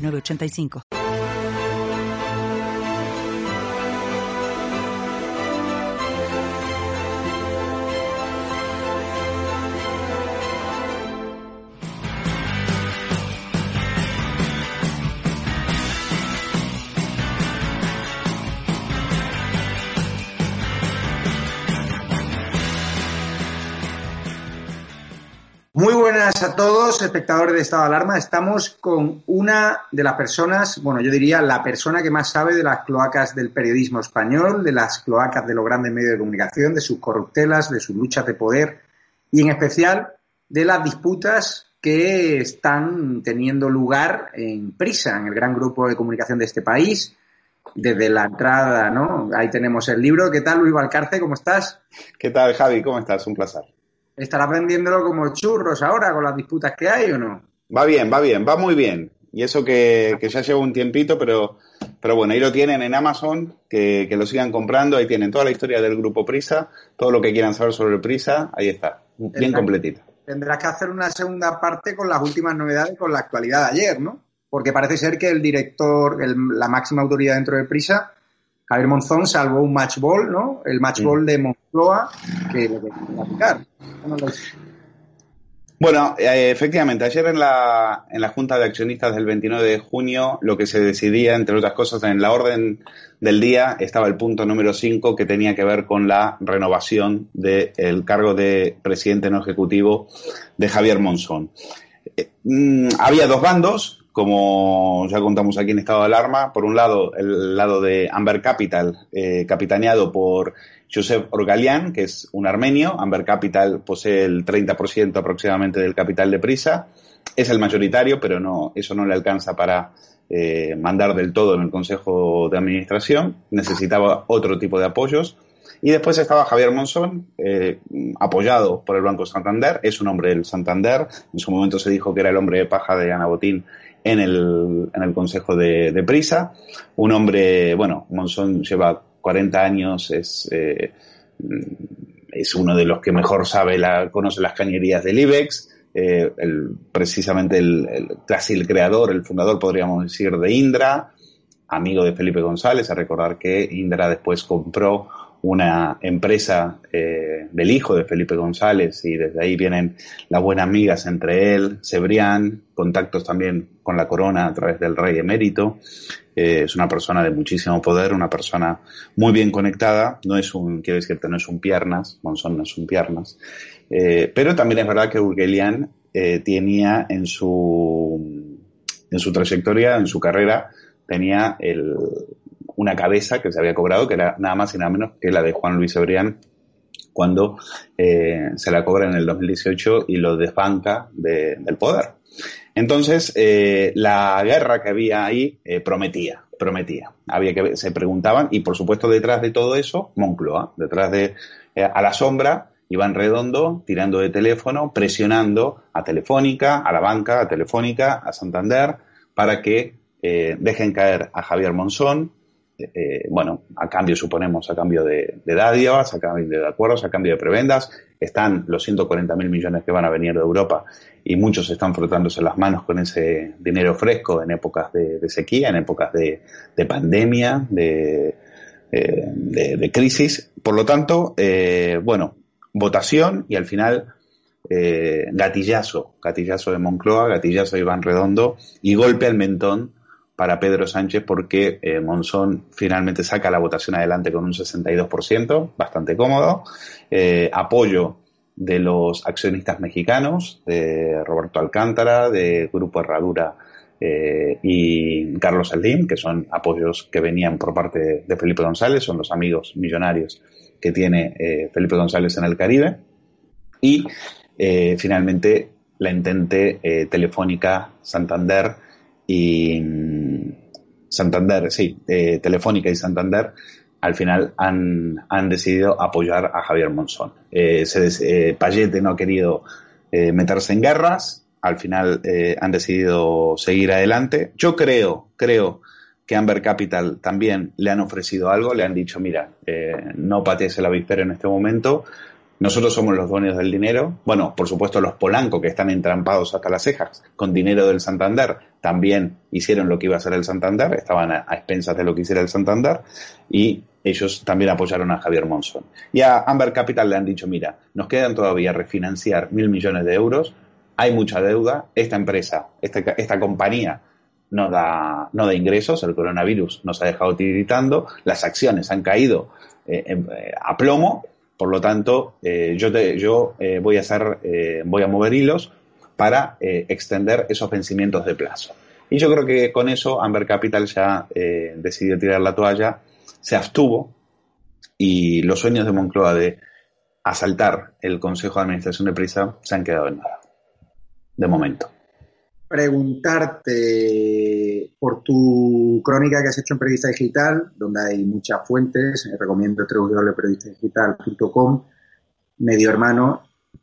985. Buenas a todos, espectadores de Estado de Alarma. Estamos con una de las personas, bueno, yo diría la persona que más sabe de las cloacas del periodismo español, de las cloacas de los grandes medios de comunicación, de sus corruptelas, de sus luchas de poder y en especial de las disputas que están teniendo lugar en Prisa, en el gran grupo de comunicación de este país, desde la entrada, ¿no? Ahí tenemos el libro. ¿Qué tal, Luis Valcarce? ¿Cómo estás? ¿Qué tal, Javi? ¿Cómo estás? Un placer. ¿Estarás vendiéndolo como churros ahora con las disputas que hay o no? Va bien, va bien, va muy bien. Y eso que, ya lleva un tiempito, pero, pero bueno, ahí lo tienen en Amazon, que, lo sigan comprando, ahí tienen toda la historia del grupo Prisa, todo lo que quieran saber sobre el Prisa, ahí está, bien completita. Tendrás que hacer una segunda parte con las últimas novedades, con la actualidad de ayer, ¿no? Porque parece ser que el director, la máxima autoridad dentro de Prisa, Javier Monzón salvó un match ball, ¿no? El match ball de Moncloa, que lo que aplicar. Bueno, eh, efectivamente, ayer en la, en la Junta de Accionistas del 29 de junio, lo que se decidía, entre otras cosas, en la orden del día estaba el punto número 5 que tenía que ver con la renovación del cargo de presidente no ejecutivo de Javier Monzón. Eh, mm, había dos bandos, como ya contamos aquí en estado de alarma, por un lado el lado de Amber Capital, eh, capitaneado por Josep Orgalian, que es un armenio. Amber Capital posee el 30% aproximadamente del capital de Prisa. Es el mayoritario, pero no, eso no le alcanza para eh, mandar del todo en el Consejo de Administración. Necesitaba otro tipo de apoyos. Y después estaba Javier Monzón, eh, apoyado por el Banco Santander. Es un hombre del Santander. En su momento se dijo que era el hombre de paja de Ana Botín en el, en el Consejo de, Prisa. Un hombre, bueno, Monzón lleva 40 años, es, eh, es uno de los que mejor sabe, la, conoce las cañerías del IBEX. Eh, precisamente el, casi el creador, el fundador, podríamos decir, de Indra, amigo de Felipe González, a recordar que Indra después compró una empresa eh, del hijo de Felipe González y desde ahí vienen las buenas amigas entre él, Cebrián, contactos también con la corona a través del rey emérito. Eh, es una persona de muchísimo poder, una persona muy bien conectada. No es un, quiero decirte, no es un piernas, Monzón no es un piernas. Eh, pero también es verdad que Urgelian tenía en su, en su trayectoria, en su carrera, tenía el, una cabeza que se había cobrado, que era nada más y nada menos que la de Juan Luis Ebrián, cuando eh, se la cobra en el 2018 y lo desbanca del poder. Entonces, eh, la guerra que había ahí eh, prometía, prometía. Había que se preguntaban, y por supuesto detrás de todo eso, Moncloa, detrás de, a la sombra, Iván Redondo tirando de teléfono, presionando a Telefónica, a la banca, a Telefónica, a Santander, para que dejen caer a Javier Monzón, eh, bueno, a cambio, suponemos, a cambio de, de dádivas, a cambio de acuerdos, a cambio de prebendas, están los 140 mil millones que van a venir de Europa y muchos están frotándose las manos con ese dinero fresco en épocas de, sequía, en épocas de, pandemia, eh, de, crisis. Por lo tanto, eh, bueno, votación y al final gatillazo, gatillazo de Moncloa, gatillazo de Iván Redondo y golpe al mentón para Pedro Sánchez porque eh, Monzón finalmente saca la votación adelante con un 62%, bastante cómodo. Eh, apoyo de los accionistas mexicanos, de Roberto Alcántara, de Grupo Herradura eh, y Carlos Saldín, que son apoyos que venían por parte de Felipe González, son los amigos millonarios que tiene Felipe González en el Caribe. Y finalmente la intente Telefónica Santander y mm, Santander, sí, eh, Telefónica y Santander, al final han, han, decidido apoyar a Javier Monzón. Eh, Payete no ha querido meterse en guerras, al final han decidido seguir adelante. Yo creo, creo que Amber Capital también le han ofrecido algo, le han dicho, mira, eh, no patees el avispero en este momento, nosotros somos los dueños del dinero. Bueno, por supuesto los Polanco que están entrampados hasta las cejas con dinero del Santander también hicieron lo que iba a hacer el Santander, estaban a, expensas de lo que hiciera el Santander y ellos también apoyaron a Javier Monzón. Y a Amber Capital le han dicho, mira, nos quedan todavía refinanciar mil millones de euros, hay mucha deuda, esta empresa, esta, esta compañía no da, no da ingresos, el coronavirus nos ha dejado tiritando, las acciones han caído eh, eh, a plomo, por lo tanto, eh, yo, yo voy a hacer, voy a mover hilos para extender esos vencimientos de plazo. Y yo creo que con eso Amber Capital ya decidió tirar la toalla, se abstuvo y los sueños de Moncloa de asaltar el Consejo de Administración de Prisa se han quedado en nada, de momento preguntarte por tu crónica que has hecho en Periodista Digital, donde hay muchas fuentes, eh, recomiendo www.periodistadigital.com, medio hermano.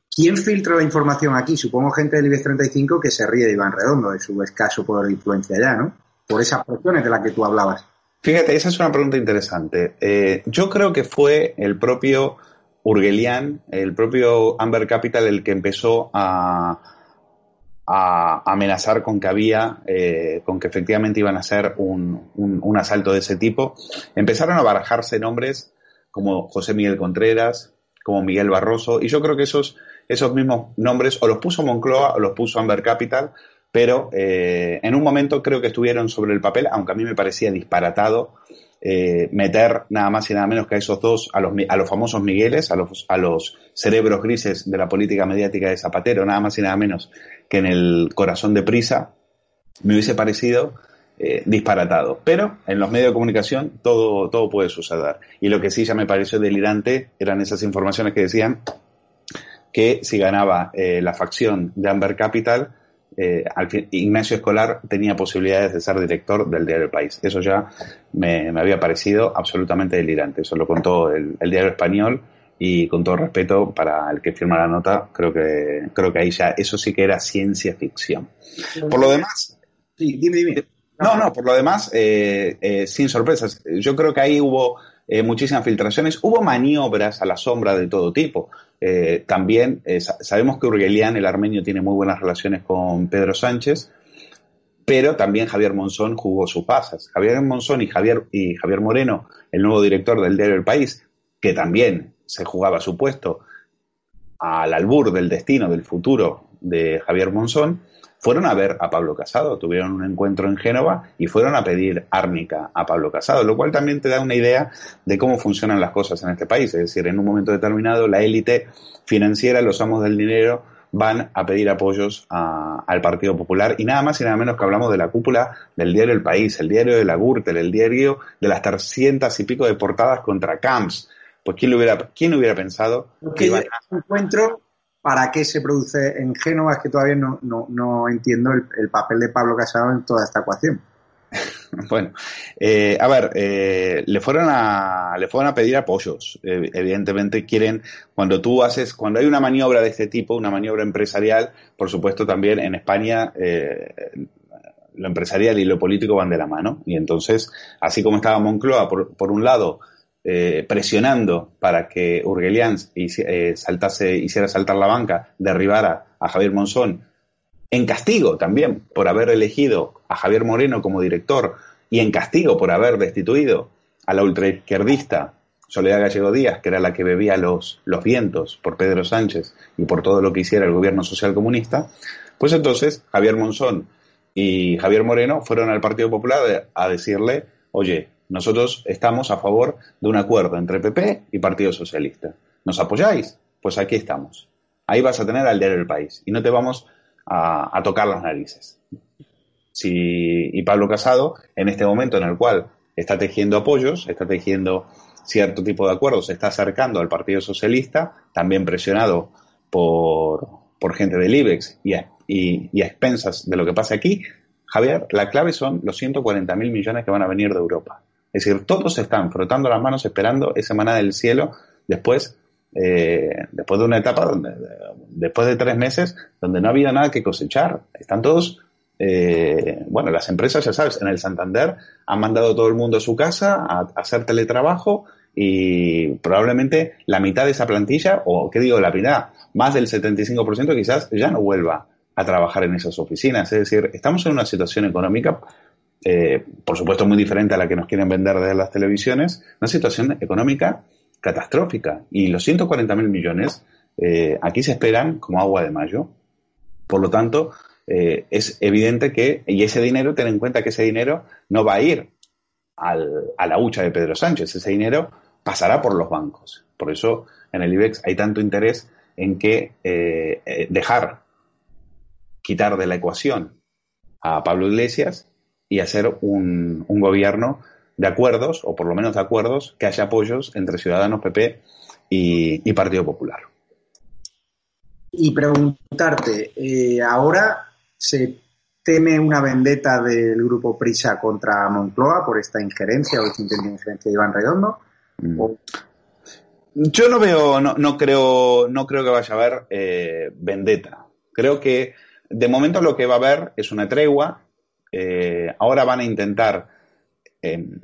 ¿Quién filtra la información aquí? Supongo gente del IBEX 35 que se ríe de Iván Redondo, de su escaso poder de influencia ya, ¿no? Por esas presiones de las que tú hablabas. Fíjate, esa es una pregunta interesante. Eh, yo creo que fue el propio Urgelian, el propio Amber Capital, el que empezó a, a amenazar con que había, eh, con que efectivamente iban a hacer un, un, asalto de ese tipo. Empezaron a barajarse nombres como José Miguel Contreras, como Miguel Barroso, y yo creo que esos, esos mismos nombres o los puso Moncloa o los puso Amber Capital, pero eh, en un momento creo que estuvieron sobre el papel, aunque a mí me parecía disparatado eh, meter nada más y nada menos que a esos dos, a los, a los famosos Migueles, a los, a los cerebros grises de la política mediática de Zapatero, nada más y nada menos que en el corazón de prisa, me hubiese parecido eh, disparatado. Pero en los medios de comunicación todo, todo puede suceder. Y lo que sí ya me pareció delirante eran esas informaciones que decían que si ganaba eh, la facción de Amber Capital, eh, Ignacio Escolar tenía posibilidades de ser director del diario País. Eso ya me, había parecido absolutamente delirante. Eso lo contó el, diario español y con todo respeto para el que firma la nota, creo que, creo que ahí ya eso sí que era ciencia ficción. Por lo demás... Sí, dime, dime. No, no, por lo demás, eh, eh, sin sorpresas. Yo creo que ahí hubo muchísimas filtraciones, hubo maniobras a la sombra de todo tipo. Eh, también eh, sabemos que Urgelian, el armenio, tiene muy buenas relaciones con Pedro Sánchez, pero también Javier Monzón jugó sus pasas. Javier Monzón y Javier, y Javier Moreno, el nuevo director del diario El País, que también se jugaba su puesto al albur del destino, del futuro de Javier Monzón, fueron a ver a Pablo Casado, tuvieron un encuentro en Génova y fueron a pedir árnica a Pablo Casado, lo cual también te da una idea de cómo funcionan las cosas en este país. Es decir, en un momento determinado la élite financiera, los amos del dinero, van a pedir apoyos al Partido Popular y nada más y nada menos que hablamos de la cúpula del diario El País, el diario de la Gürtel, el diario de las trescientas y pico de portadas contra Camps. Pues quién lo hubiera, quién hubiera pensado que a... encuentro para qué se produce en Génova, es que todavía no, no, entiendo el, papel de Pablo Casado en toda esta ecuación. bueno, eh, a ver, eh, le fueron a le fueron a pedir apoyos. Eh, evidentemente quieren cuando tú haces cuando hay una maniobra de este tipo, una maniobra empresarial, por supuesto también en España lo empresarial y lo político van de la mano y entonces así como estaba Moncloa por, por un lado eh, presionando para que Urgelian eh, saltase, hiciera saltar la banca, derribara a Javier Monzón, en castigo también por haber elegido a Javier Moreno como director y en castigo por haber destituido a la ultraizquierdista Soledad Gallego Díaz, que era la que bebía los, los vientos por Pedro Sánchez y por todo lo que hiciera el gobierno social comunista, pues entonces Javier Monzón y Javier Moreno fueron al Partido Popular a decirle, oye, nosotros estamos a favor de un acuerdo entre PP y Partido Socialista. ¿Nos apoyáis? Pues aquí estamos. Ahí vas a tener al diario del país y no te vamos a, tocar las narices. Si, y Pablo Casado, en este momento en el cual está tejiendo apoyos, está tejiendo cierto tipo de acuerdos, se está acercando al Partido Socialista, también presionado por, por gente del IBEX y a, y, a expensas de lo que pasa aquí, Javier, la clave son los 140 mil millones que van a venir de Europa. Es decir, todos están frotando las manos esperando esa manada del cielo después, eh, después de una etapa donde, después de tres meses, donde no ha habido nada que cosechar. Están todos, eh, bueno, las empresas, ya sabes, en el Santander han mandado a todo el mundo a su casa a, hacer teletrabajo y probablemente la mitad de esa plantilla, o qué digo, la mitad, más del 75% quizás ya no vuelva a trabajar en esas oficinas. Es decir, estamos en una situación económica, eh, por supuesto muy diferente a la que nos quieren vender desde las televisiones, una situación económica catastrófica. Y los 140 mil millones eh, aquí se esperan como agua de mayo. Por lo tanto, eh, es evidente que, y ese dinero, ten en cuenta que ese dinero no va a ir al, a la hucha de Pedro Sánchez, ese dinero pasará por los bancos. Por eso en el IBEX hay tanto interés en que dejar quitar de la ecuación a Pablo Iglesias y hacer un, gobierno de acuerdos, o por lo menos de acuerdos, que haya apoyos entre Ciudadanos, PP y, Partido Popular. Y preguntarte, eh, ¿ahora se teme una vendetta del grupo Prisa contra Moncloa por esta injerencia o esta injerencia de Iván Redondo? Mm. Yo no veo, no, creo, no creo que vaya a haber eh, vendetta. Creo que de momento lo que va a haber es una tregua. Eh, ahora van a intentar em,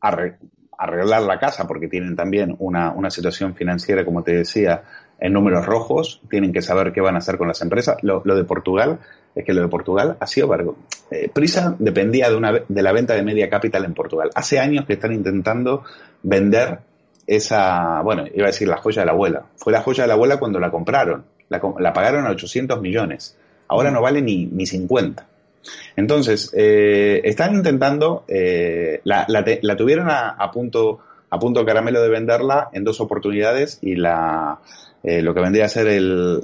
arreglar la casa porque tienen también una, situación financiera, como te decía, en números rojos. Tienen que saber qué van a hacer con las empresas. Lo, de Portugal es que lo de Portugal ha sido eh, Prisa dependía de, una, de la venta de media capital en Portugal. Hace años que están intentando vender esa, bueno, iba a decir la joya de la abuela. Fue la joya de la abuela cuando la compraron. La, la pagaron a 800 millones ahora no vale ni, ni 50. Entonces, eh, están intentando, eh, la, tuvieron a, punto a punto caramelo de venderla en dos oportunidades y la, eh, lo que vendría a ser el,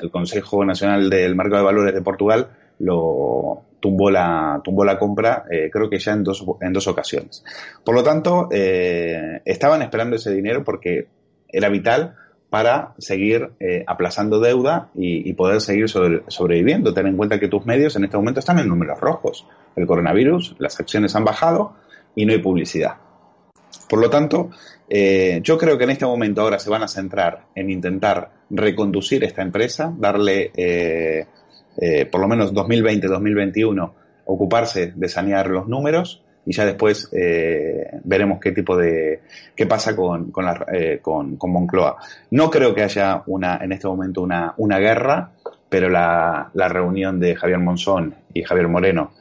el Consejo Nacional del Marco de Valores de Portugal lo tumbó la, tumbó la compra, creo que ya en dos, en dos ocasiones. Por lo tanto, estaban esperando ese dinero porque era vital para seguir eh, aplazando deuda y, poder seguir sobreviviendo. Ten en cuenta que tus medios en este momento están en números rojos. El coronavirus, las acciones han bajado y no hay publicidad. Por lo tanto, eh, yo creo que en este momento ahora se van a centrar en intentar reconducir esta empresa, darle eh, por lo menos 2020-2021, ocuparse de sanear los números y ya después eh, veremos qué tipo de qué pasa con con, la, eh, con, Moncloa. No creo que haya una en este momento una, una guerra, pero la, la reunión de Javier Monzón y Javier Moreno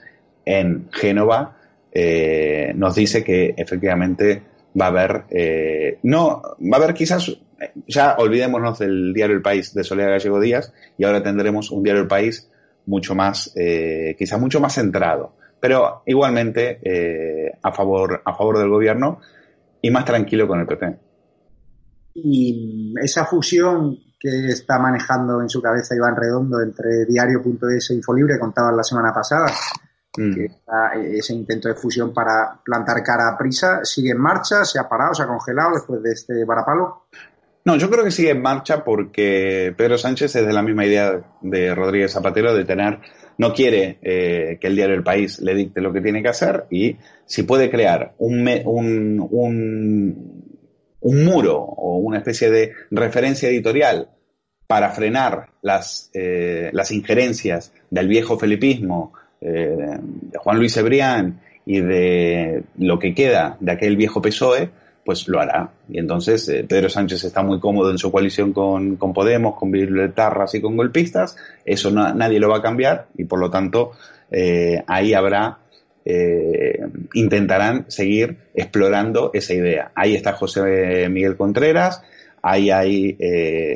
en Génova eh, nos dice que efectivamente va a haber eh, no va a haber quizás ya olvidémonos del diario El País de Soledad Gallego Díaz y ahora tendremos un diario El País mucho más quizás mucho más centrado pero igualmente eh, a, favor, a favor del gobierno y más tranquilo con el PP. Y esa fusión que está manejando en su cabeza Iván Redondo entre diario.es e Infolibre, contaban la semana pasada, mm. que ese intento de fusión para plantar cara a prisa, ¿sigue en marcha? ¿Se ha parado? ¿Se ha congelado después de este varapalo? No, yo creo que sigue en marcha porque Pedro Sánchez es de la misma idea de Rodríguez Zapatero de tener no quiere eh, que el diario El País le dicte lo que tiene que hacer y si puede crear un, un, un, muro o una especie de referencia editorial para frenar las, eh, las injerencias del viejo felipismo, eh, de Juan Luis Ebrián y de lo que queda de aquel viejo PSOE, pues lo hará. Y entonces eh, Pedro Sánchez está muy cómodo en su coalición con, con Podemos, con violetarras y con golpistas. Eso nadie lo va a cambiar y por lo tanto eh, ahí habrá, eh, intentarán seguir explorando esa idea. Ahí está José Miguel Contreras, ahí hay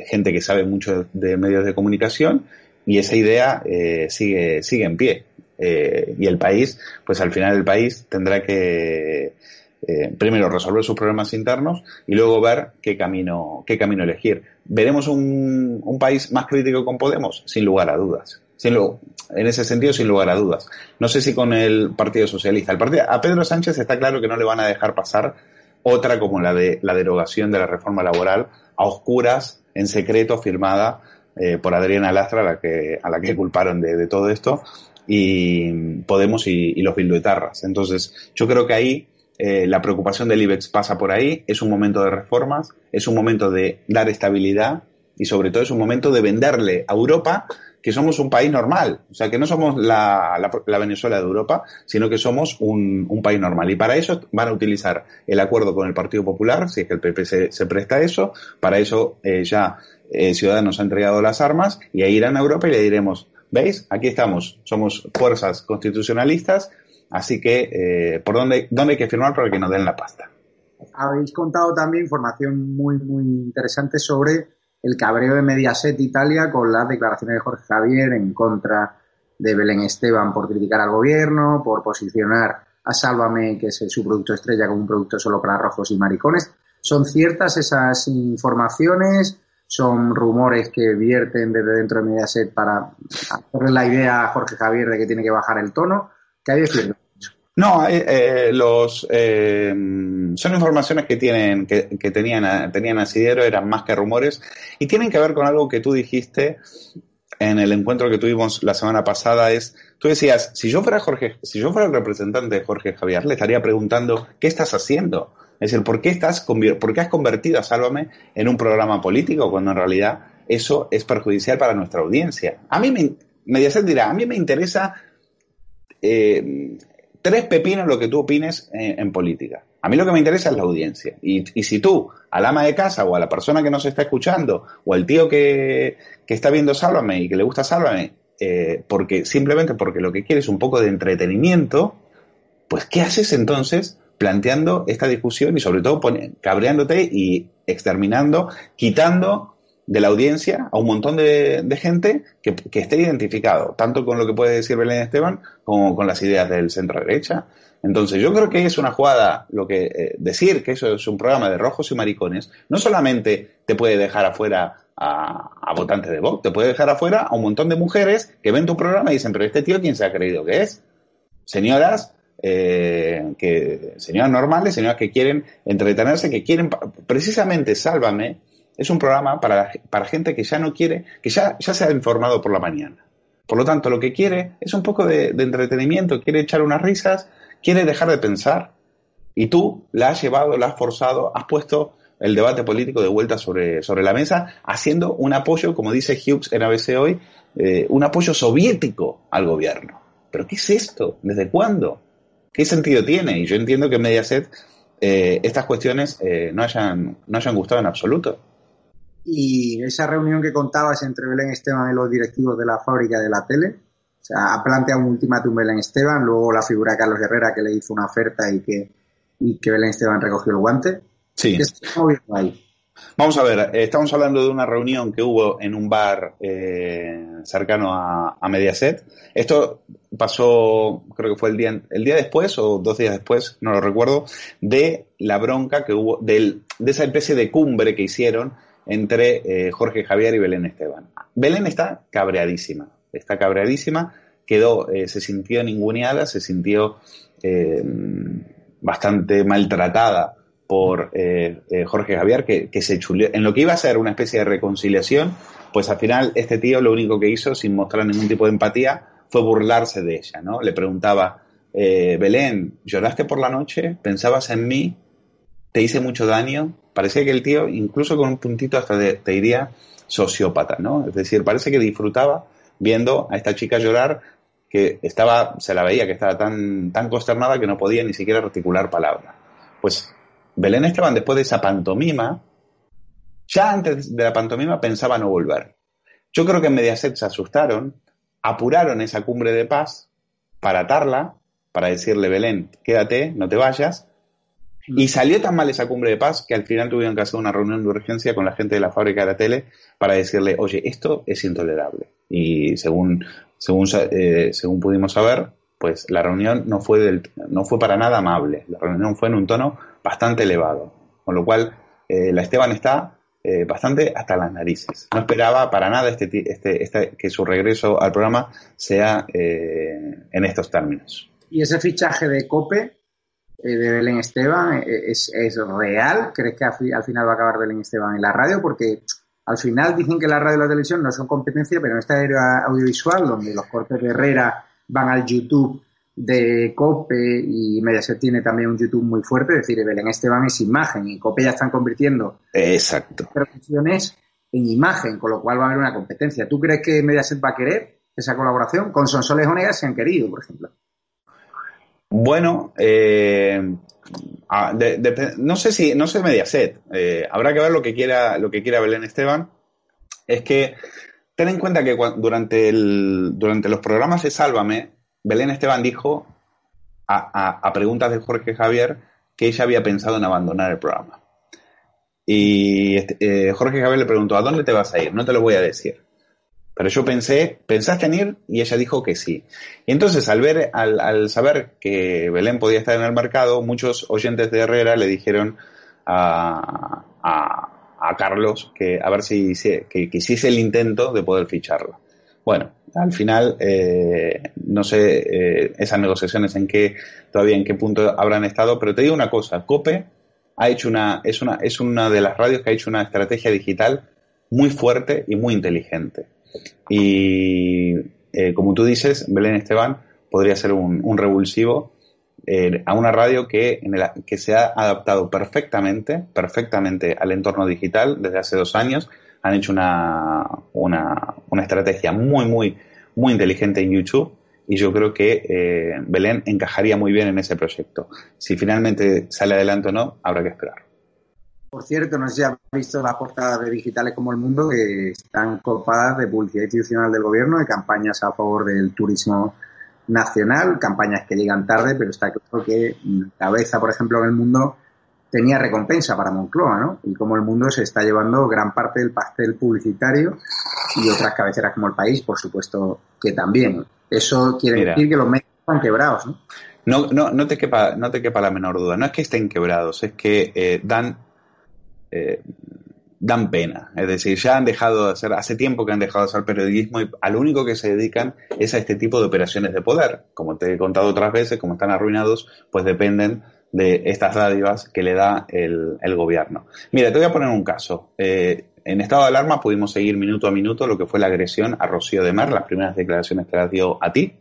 gente que sabe mucho de medios de comunicación y esa idea sigue, sigue en pie. y el país, pues al final el país tendrá que eh, primero resolver sus problemas internos y luego ver qué camino, qué camino elegir. ¿Veremos un, un país más crítico con Podemos? Sin lugar a dudas. Sin en ese sentido, sin lugar a dudas. No sé si con el Partido Socialista. El partido, a Pedro Sánchez está claro que no le van a dejar pasar otra como la de la derogación de la reforma laboral a oscuras, en secreto, firmada eh, por Adriana Lastra, a la que, a la que culparon de, de todo esto, y Podemos y, los bilduetarras. Entonces, yo creo que ahí eh, la preocupación del IBEX pasa por ahí, es un momento de reformas, es un momento de dar estabilidad y sobre todo es un momento de venderle a Europa que somos un país normal, o sea, que no somos la, Venezuela de Europa, sino que somos un, país normal. Y para eso van a utilizar el acuerdo con el Partido Popular, si es que el PP se, presta a eso, para eso eh, ya eh, Ciudadanos ha entregado las armas y ahí irán a Europa y le diremos, ¿veis? Aquí estamos, somos fuerzas constitucionalistas, así que eh, ¿por dónde, dónde hay que firmar para que nos den la pasta? Habéis contado también información muy, muy interesante sobre el cabreo de Mediaset Italia con las declaraciones de Jorge Javier en contra de Belén Esteban por criticar al gobierno, por posicionar a Sálvame, que es su producto estrella, como un producto solo para rojos y maricones. ¿Son ciertas esas informaciones? ¿Son rumores que vierten desde dentro de Mediaset para hacerle la idea a Jorge Javier de que tiene que bajar el tono? ¿Qué hay? No, eh, eh, los eh, son informaciones que tienen que, que tenían tenían asidero, eran más que rumores y tienen que ver con algo que tú dijiste en el encuentro que tuvimos la semana pasada es tú decías si yo fuera Jorge si yo fuera el representante de Jorge Javier le estaría preguntando qué estás haciendo es decir por qué estás por qué has convertido a Sálvame en un programa político cuando en realidad eso es perjudicial para nuestra audiencia a mí me Mediaset dirá a mí me interesa eh, tres pepinos lo que tú opines en, política. A mí lo que me interesa es la audiencia. Y, si tú, al ama de casa o a la persona que nos está escuchando o al tío que, está viendo Sálvame y que le gusta Sálvame, eh, porque simplemente porque lo que quiere es un poco de entretenimiento, pues ¿qué haces entonces planteando esta discusión y sobre todo cabreándote y exterminando, quitando de la audiencia a un montón de, gente que, esté identificado, tanto con lo que puede decir Belén Esteban como con las ideas del centro derecha. Entonces, yo creo que es una jugada lo que eh, decir que eso es un programa de rojos y maricones, no solamente te puede dejar afuera a, votantes de Vox, te puede dejar afuera a un montón de mujeres que ven tu programa y dicen, pero este tío, ¿quién se ha creído que es? Señoras eh, que señoras normales, señoras que quieren entretenerse, que quieren precisamente sálvame, es un programa para, para gente que ya no quiere, que ya, ya se ha informado por la mañana. Por lo tanto, lo que quiere es un poco de, entretenimiento, quiere echar unas risas, quiere dejar de pensar. Y tú la has llevado, la has forzado, has puesto el debate político de vuelta sobre, sobre la mesa, haciendo un apoyo, como dice Hughes en ABC hoy, eh, un apoyo soviético al gobierno. ¿Pero qué es esto? ¿Desde cuándo? ¿Qué sentido tiene? Y yo entiendo que en Mediaset eh, estas cuestiones eh, no, hayan, no hayan gustado en absoluto. Y esa reunión que contabas entre Belén Esteban y los directivos de la fábrica de la tele, o sea, ha planteado un ultimátum Belén Esteban, luego la figura de Carlos Herrera que le hizo una oferta y que, y que Belén Esteban recogió el guante. Sí. ahí? Vamos a ver, estamos hablando de una reunión que hubo en un bar eh, cercano a, a, Mediaset. Esto pasó, creo que fue el día, el día después o dos días después, no lo recuerdo, de la bronca que hubo, del, de esa especie de cumbre que hicieron entre eh, Jorge Javier y Belén Esteban. Belén está cabreadísima, está cabreadísima, quedó, eh, se sintió ninguneada, se sintió eh, bastante maltratada por Jorge Javier, que, se chuleó. En lo que iba a ser una especie de reconciliación, pues al final este tío lo único que hizo, sin mostrar ningún tipo de empatía, fue burlarse de ella, ¿no? Le preguntaba, Belén, ¿lloraste por la noche? ¿Pensabas en mí? ¿Te hice mucho daño? parecía que el tío, incluso con un puntito hasta de, te diría sociópata, ¿no? Es decir, parece que disfrutaba viendo a esta chica llorar que estaba, se la veía que estaba tan, tan consternada que no podía ni siquiera articular palabra. Pues Belén Esteban, después de esa pantomima, ya antes de la pantomima pensaba no volver. Yo creo que en Mediaset se asustaron, apuraron esa cumbre de paz para atarla, para decirle, Belén, quédate, no te vayas, y salió tan mal esa cumbre de paz que al final tuvieron que hacer una reunión de urgencia con la gente de la fábrica de la tele para decirle, oye, esto es intolerable. Y según, según, eh, según pudimos saber, pues la reunión no fue, del, no fue para nada amable. La reunión fue en un tono bastante elevado. Con lo cual, eh, la Esteban está eh, bastante hasta las narices. No esperaba para nada este, este, este que su regreso al programa sea en estos términos. ¿Y ese fichaje de COPE de Belén Esteban eh, es, es real? ¿Crees que al, final va a acabar Belén Esteban en la radio? Porque al final dicen que la radio y la televisión no son competencia, pero en esta era audiovisual, donde los cortes de Herrera van al YouTube de COPE y Mediaset tiene también un YouTube muy fuerte, es decir, Belén Esteban es imagen y COPE ya están convirtiendo Exacto. en imagen, con lo cual va a haber una competencia. ¿Tú crees que Mediaset va a querer esa colaboración? Con Sonsoles Onegas se han querido, por ejemplo. Bueno, eh, no sé si, no sé Mediaset. Eh, habrá que ver lo que quiera, lo que quiera Belén Esteban. Es que ten en cuenta que durante, el, durante los programas de Sálvame, Belén Esteban dijo a, preguntas de Jorge Javier que ella había pensado en abandonar el programa. Y este, eh, Jorge Javier le preguntó, ¿a dónde te vas a ir? No te lo voy a decir. Pero yo pensé, ¿pensaste en ir? Y ella dijo que sí. Y entonces, al, ver, al, saber que Belén podía estar en el mercado, muchos oyentes de Herrera le dijeron a, Carlos que a ver si, que, que hiciese el intento de poder ficharlo. Bueno, al final, eh, no sé eh, esas negociaciones en qué, todavía en qué punto habrán estado, pero te digo una cosa, COPE ha hecho una, es una, es una de las radios que ha hecho una estrategia digital muy fuerte y muy inteligente. Y eh, como tú dices, Belén Esteban podría ser un, revulsivo a una radio que, en el, que se ha adaptado perfectamente, perfectamente al entorno digital desde hace dos años han hecho una, una, una estrategia muy, muy, muy inteligente en YouTube y yo creo que eh, Belén encajaría muy bien en ese proyecto. Si finalmente sale adelante o no, habrá que esperar. Por cierto, no sé si has visto las portadas de Digitales como el Mundo que están copadas de publicidad institucional del gobierno, de campañas a favor del turismo nacional, campañas que llegan tarde, pero está claro que cabeza, por ejemplo, en el mundo tenía recompensa para Moncloa, ¿no? Y como el mundo se está llevando gran parte del pastel publicitario y otras cabeceras como el país, por supuesto que también. Eso quiere decir que los medios están quebrados, ¿no? No, no, no, te quepa, no te quepa la menor duda. No es que estén quebrados, es que eh, dan, eh, dan pena. Es decir, ya han dejado de hacer, hace tiempo que han dejado de hacer periodismo y a lo único que se dedican es a este tipo de operaciones de poder. Como te he contado otras veces, como están arruinados, pues dependen de estas dádivas que le da el, gobierno. Mira, te voy a poner un caso. Eh, en estado de alarma pudimos seguir minuto a minuto lo que fue la agresión a Rocío de Mar, las primeras declaraciones que las dio a ti.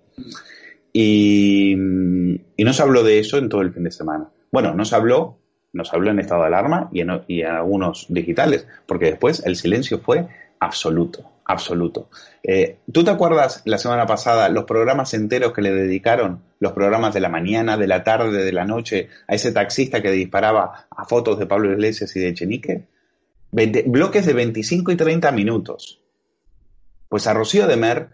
Y no se habló de eso en todo el fin de semana. Bueno, no se habló, nos habló en estado de alarma y en, y algunos digitales, porque después el silencio fue absoluto, absoluto. Eh, ¿Tú te acuerdas la semana pasada los programas enteros que le dedicaron, los programas de la mañana, de la tarde, de la noche, a ese taxista que disparaba a fotos de Pablo Iglesias y de Chenique? bloques de 25 y 30 minutos. Pues a Rocío de Mer,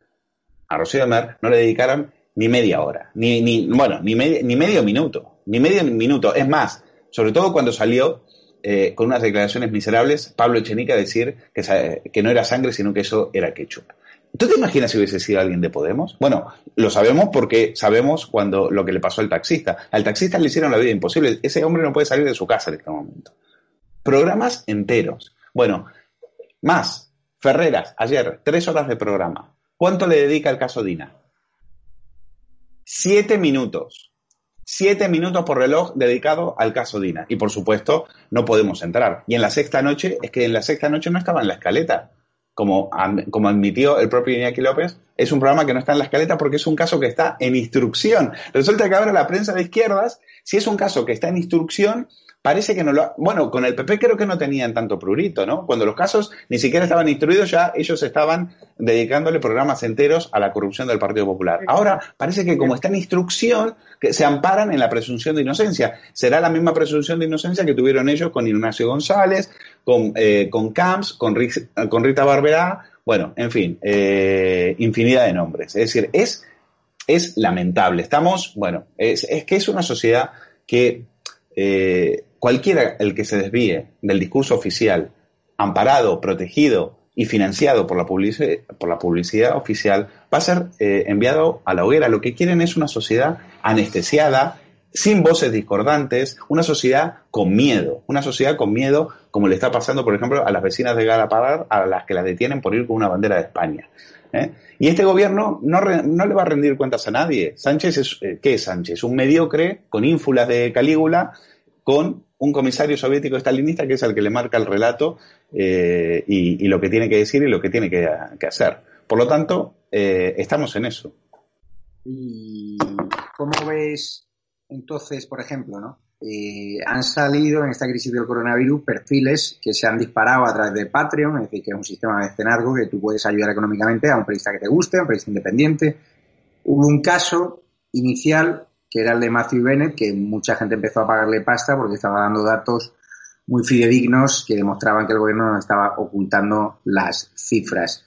a Rocío de Mer no le dedicaron ni media hora, ni, ni bueno, ni, ni medio minuto, ni medio minuto. Es más, sobre todo cuando salió eh, con unas declaraciones miserables, Pablo Echenique a decir que, no era sangre, sino que eso era ketchup. ¿Tú te imaginas si hubiese sido alguien de Podemos? Bueno, lo sabemos porque sabemos cuando lo que le pasó al taxista. Al taxista le hicieron la vida imposible. Ese hombre no puede salir de su casa en este momento. Programas enteros. Bueno, más. Ferreras, ayer, tres horas de programa. ¿Cuánto le dedica el caso Dina? Siete minutos. Siete minutos por reloj dedicado al caso Dina. Y por supuesto, no podemos entrar. Y en la sexta noche, es que en la sexta noche no estaba en la escaleta. Como, como admitió el propio Iñaki López, es un programa que no está en la escaleta porque es un caso que está en instrucción. Resulta que ahora la prensa de izquierdas, si es un caso que está en instrucción, parece que no lo... Bueno, con el PP creo que no tenían tanto prurito, ¿no? Cuando los casos ni siquiera estaban instruidos, ya ellos estaban dedicándole programas enteros a la corrupción del Partido Popular. Ahora parece que como está en instrucción, que se amparan en la presunción de inocencia. Será la misma presunción de inocencia que tuvieron ellos con Ignacio González, con, eh, con Camps, con, con Rita Barberá, bueno, en fin, eh, infinidad de nombres. Es decir, es, es lamentable. Estamos, bueno, es, es que es una sociedad que eh, cualquiera el que se desvíe del discurso oficial, amparado, protegido y financiado por la, publicidad, oficial, va a ser eh, enviado a la hoguera. Lo que quieren es una sociedad anestesiada, sin voces discordantes, una sociedad con miedo, una sociedad con miedo como le está pasando, por ejemplo, a las vecinas de Galapagar, a las que las detienen por ir con una bandera de España. ¿eh? Y este gobierno no, no, le va a rendir cuentas a nadie. Sánchez es, eh, ¿qué es Sánchez? Un mediocre con ínfulas de Calígula, con un comisario soviético estalinista que es el que le marca el relato eh, y, lo que tiene que decir y lo que tiene que, hacer. Por lo tanto, eh, estamos en eso. ¿Y cómo ves entonces, por ejemplo, ¿no? Eh, han salido en esta crisis del coronavirus perfiles que se han disparado a través de Patreon, es decir, que es un sistema de mecenazgo que tú puedes ayudar económicamente a un periodista que te guste, a un periodista independiente. Hubo un caso inicial que era el de Matthew Bennett, que mucha gente empezó a pagarle pasta porque estaba dando datos muy fidedignos que demostraban que el gobierno no estaba ocultando las cifras.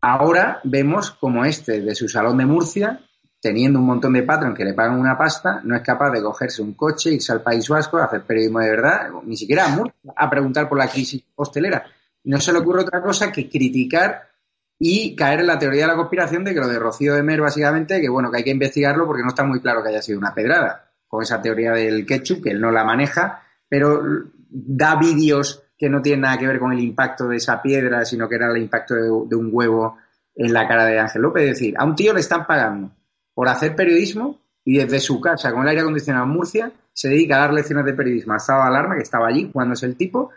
Ahora vemos como este de su salón de Murcia, teniendo un montón de patrón que le pagan una pasta, no es capaz de cogerse un coche, irse al País Vasco, a hacer periodismo de verdad, ni siquiera a Murcia, a preguntar por la crisis hostelera. No se le ocurre otra cosa que criticar y caer en la teoría de la conspiración de que lo de Rocío de Mer, básicamente, que bueno, que hay que investigarlo porque no está muy claro que haya sido una pedrada, con esa teoría del ketchup, que él no la maneja, pero da vídeos que no tienen nada que ver con el impacto de esa piedra, sino que era el impacto de, un huevo en la cara de Ángel López. Es decir, a un tío le están pagando por hacer periodismo y desde su casa con el aire acondicionado en Murcia se dedica a dar lecciones de periodismo a estado de alarma, que estaba allí cuando es el tipo,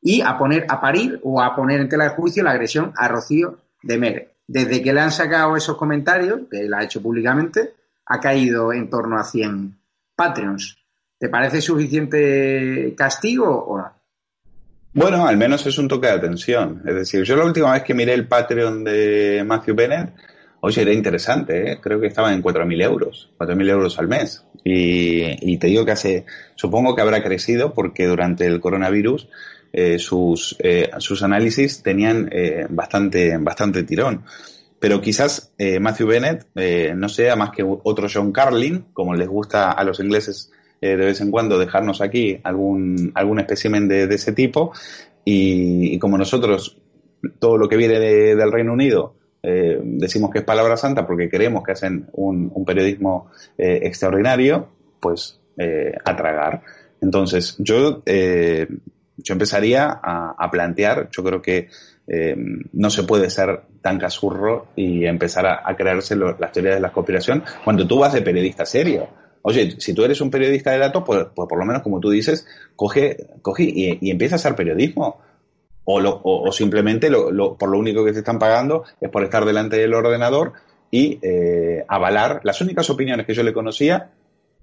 y a poner a parir o a poner en tela de juicio la agresión a Rocío de Mere. Desde que le han sacado esos comentarios, que él ha hecho públicamente, ha caído en torno a 100 Patreons. ¿Te parece suficiente castigo o no? Bueno, al menos es un toque de atención. Es decir, yo la última vez que miré el Patreon de Matthew Bennett, oye, era interesante, ¿eh? creo que estaba en 4.000 euros, 4.000 euros al mes. Y, te digo que hace, supongo que habrá crecido porque durante el coronavirus eh, sus, eh, sus análisis tenían eh, bastante, bastante tirón. Pero quizás eh, Matthew Bennett no sea más que otro John Carlin, como les gusta a los ingleses de vez en cuando dejarnos aquí algún, algún espécimen de, ese tipo. Y, como nosotros, todo lo que viene del Reino Unido, decimos que es palabra santa porque creemos que hacen un, periodismo extraordinario, pues a tragar. Entonces, yo yo empezaría a, plantear, yo creo que eh, no se puede ser tan casurro y empezar a, crearse las teorías de la conspiración cuando tú vas de periodista serio. Oye, si tú eres un periodista de datos, pues, pues por lo menos como tú dices, coge, coge y, empieza a hacer periodismo. O, o, simplemente lo, por lo único que te están pagando es por estar delante del ordenador y eh, avalar las únicas opiniones que yo le conocía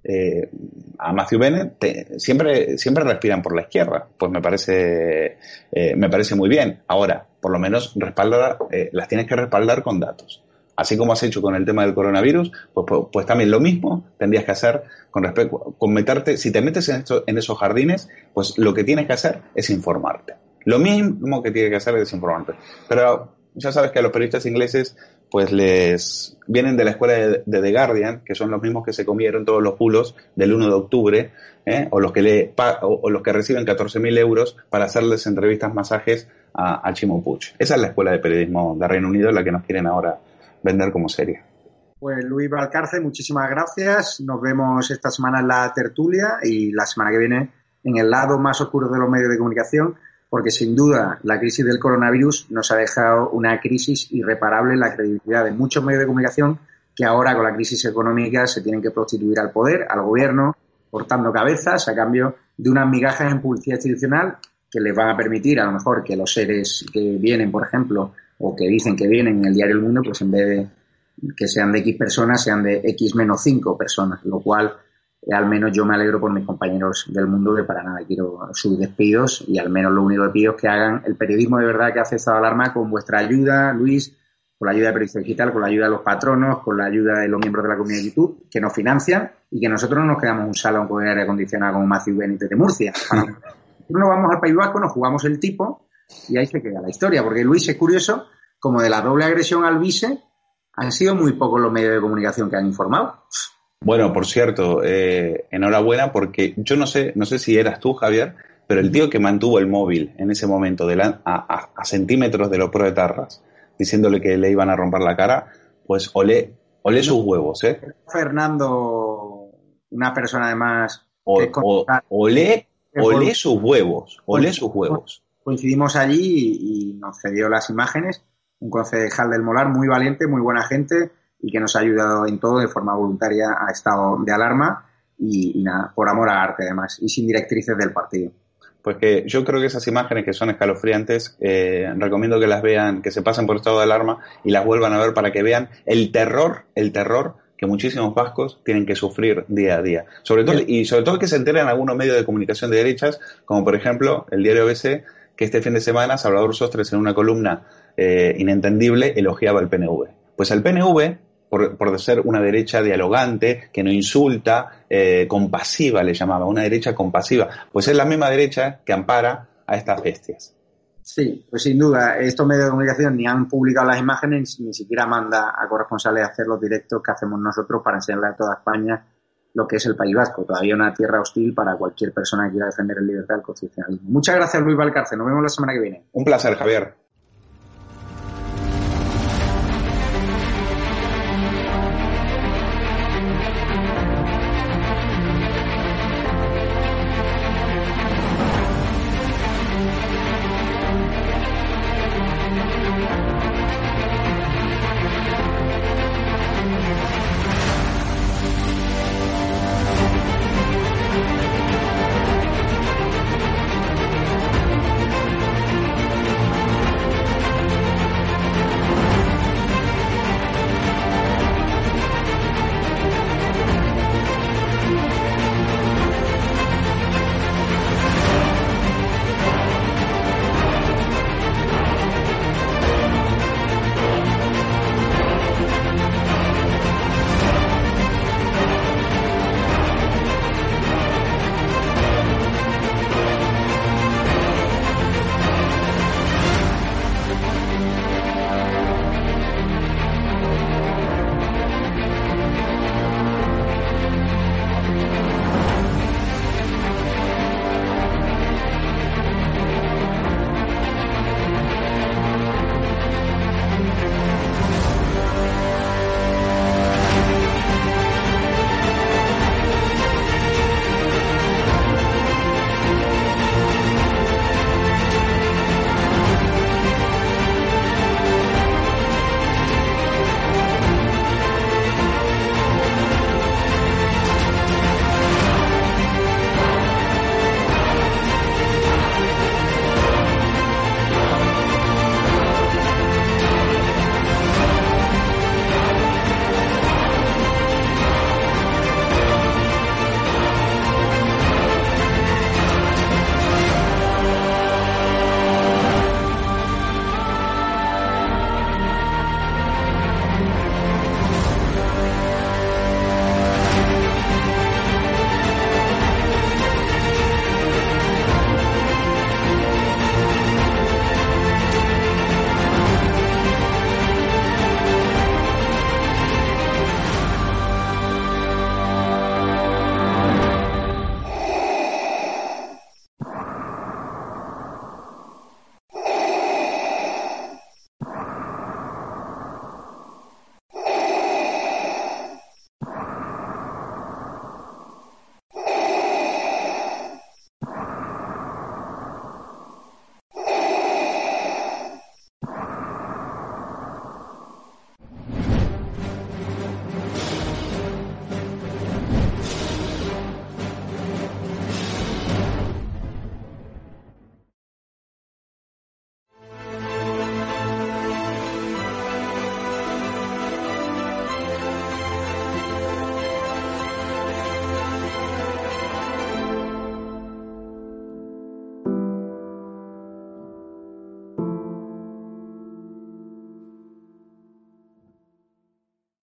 eh, a Matthew Bennett siempre, siempre respiran por la izquierda. Pues me parece, eh, me parece muy bien. Ahora, por lo menos respalda, eh, las tienes que respaldar con datos. Así como has hecho con el tema del coronavirus, pues, pues, pues también lo mismo tendrías que hacer con respecto, con meterte, si te metes en, en esos jardines, pues lo que tienes que hacer es informarte. Lo mismo que tienes que hacer es informarte. Pero ya sabes que a los periodistas ingleses pues les vienen de la escuela de, The Guardian, que son los mismos que se comieron todos los pulos del 1 de octubre, ¿eh? o, los que le, o, los que reciben 14.000 euros para hacerles entrevistas, masajes a, a. Esa es la escuela de periodismo de Reino Unido, la que nos quieren ahora vender como seria. Pues Luis Valcarce, muchísimas gracias. Nos vemos esta semana en la tertulia y la semana que viene en el lado más oscuro de los medios de comunicación porque sin duda la crisis del coronavirus nos ha dejado una crisis irreparable en la credibilidad de muchos medios de comunicación que ahora con la crisis económica se tienen que prostituir al poder, al gobierno, cortando cabezas a cambio de unas migajas en publicidad institucional que les van a permitir a lo mejor que los seres que vienen, por ejemplo, o que dicen que vienen en el diario El Mundo, pues en vez de que sean de X personas, sean de X menos 5 personas, lo cual al menos yo me alegro por mis compañeros del mundo que para nada quiero sus despidos y al menos lo único que pido es que hagan el periodismo de verdad que hace Estado de Alarma con vuestra ayuda, Luis, con la ayuda de Periodista Digital, con la ayuda de los patronos, con la ayuda de los miembros de la comunidad de YouTube, que nos financian y que nosotros no nos quedamos un salón con aire acondicionado como Matthew Benítez de Murcia. Nos vamos al País Vasco, nos jugamos el tipo y ahí se queda la historia, porque Luis es curioso, como de la doble agresión al vice, han sido muy pocos los medios de comunicación que han informado. Bueno, por cierto, eh, enhorabuena porque yo no sé, no sé si eras tú, Javier, pero el tío que mantuvo el móvil en ese momento de a, centímetros de los proetarras, diciéndole que le iban a romper la cara, pues olé, olé sus huevos, ¿eh? Fernando, una persona además... O, olé, olé sus huevos, olé sus huevos. Coincidimos allí y nos cedió las imágenes, un concejal del Molar muy valiente, muy buena gente, y que nos ha ayudado en todo de forma voluntaria a estado de alarma y, nada, por amor al arte además y sin directrices del partido. Pues que yo creo que esas imágenes que son escalofriantes, eh, recomiendo que las vean, que se pasen por estado de alarma y las vuelvan a ver para que vean el terror, el terror que muchísimos vascos tienen que sufrir día a día. Sobre todo, y sobre todo que se enteren algunos medios de comunicación de derechas, como por ejemplo el diario ABC, que este fin de semana Salvador Sostres en una columna eh, inentendible elogiaba al PNV. Pues el PNV, por, por, ser una derecha dialogante, que no insulta, eh, compasiva le llamaba, una derecha compasiva, pues es la misma derecha que ampara a estas bestias. Sí, pues sin duda, estos medios de comunicación ni han publicado las imágenes, ni siquiera manda a corresponsales a hacer los directos que hacemos nosotros para enseñarle a toda España lo que es el País Vasco, todavía una tierra hostil para cualquier persona que quiera defender el libertad del constitucionalismo. Muchas gracias, Luis Valcárcel. Nos vemos la semana que viene. Un placer, Javier.